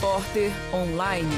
Repórter Online.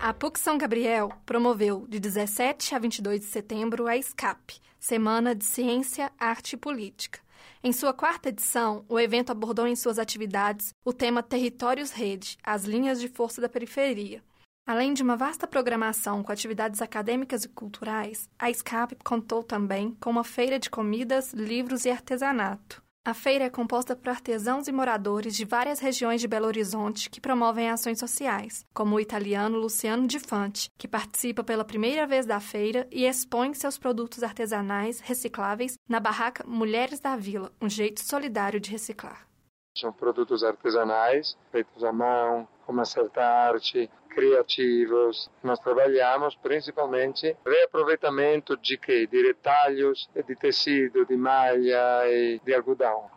A PUC São Gabriel promoveu de 17 a 22 de setembro a SCAP, Semana de Ciência, Arte e Política. Em sua quarta edição, o evento abordou em suas atividades o tema Territórios Rede, as linhas de força da periferia. Além de uma vasta programação com atividades acadêmicas e culturais, a SCAP contou também com uma feira de comidas, livros e artesanato. A feira é composta por artesãos e moradores de várias regiões de Belo Horizonte que promovem ações sociais, como o italiano Luciano Di Fante, que participa pela primeira vez da feira e expõe seus produtos artesanais recicláveis na barraca Mulheres da Vila, um jeito solidário de reciclar. São produtos artesanais feitos à mão, com uma certa arte, criativos. Nós trabalhamos principalmente reaproveitamento de quê? De retalhos de tecido, de malha e de algodão.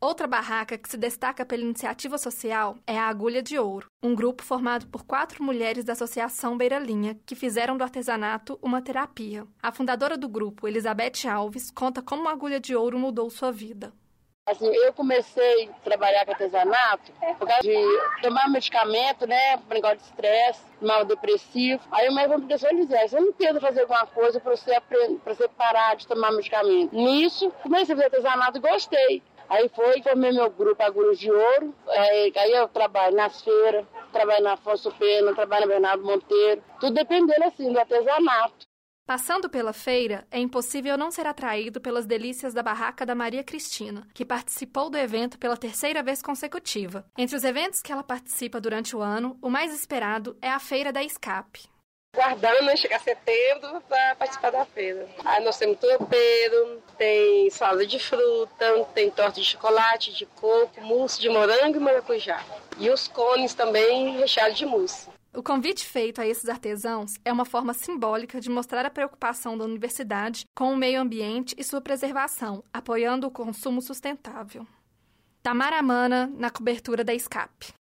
Outra barraca que se destaca pela iniciativa social é a Agulha de Ouro, um grupo formado por quatro mulheres da Associação Beira Linha que fizeram do artesanato uma terapia. A fundadora do grupo, Elizabeth Alves, conta como a Agulha de Ouro mudou sua vida. Assim, eu comecei a trabalhar com artesanato por causa de tomar medicamento, né, por negócio de estresse, mal depressivo. Aí o médico me disse, Elisé, você não tenta fazer alguma coisa para você, pra você parar de tomar medicamento. Nisso, comecei a fazer artesanato e gostei. Aí foi, formei meu grupo Agulhas de Ouro, aí, aí eu trabalho nas feiras, trabalho na Afonso Pena, trabalho na Bernardo Monteiro, tudo dependendo assim do artesanato. Passando pela feira, é impossível não ser atraído pelas delícias da barraca da Maria Cristina, que participou do evento pela terceira vez consecutiva. Entre os eventos que ela participa durante o ano, o mais esperado é a Feira da Escape. Guardando chegar setembro para participar da feira. Aí nós temos tropeiro, tem salada de fruta, tem torta de chocolate, de coco, mousse de morango e maracujá. E os cones também recheados de mousse. O convite feito a esses artesãos é uma forma simbólica de mostrar a preocupação da universidade com o meio ambiente e sua preservação, apoiando o consumo sustentável. Tamara Mana, na cobertura da Escape.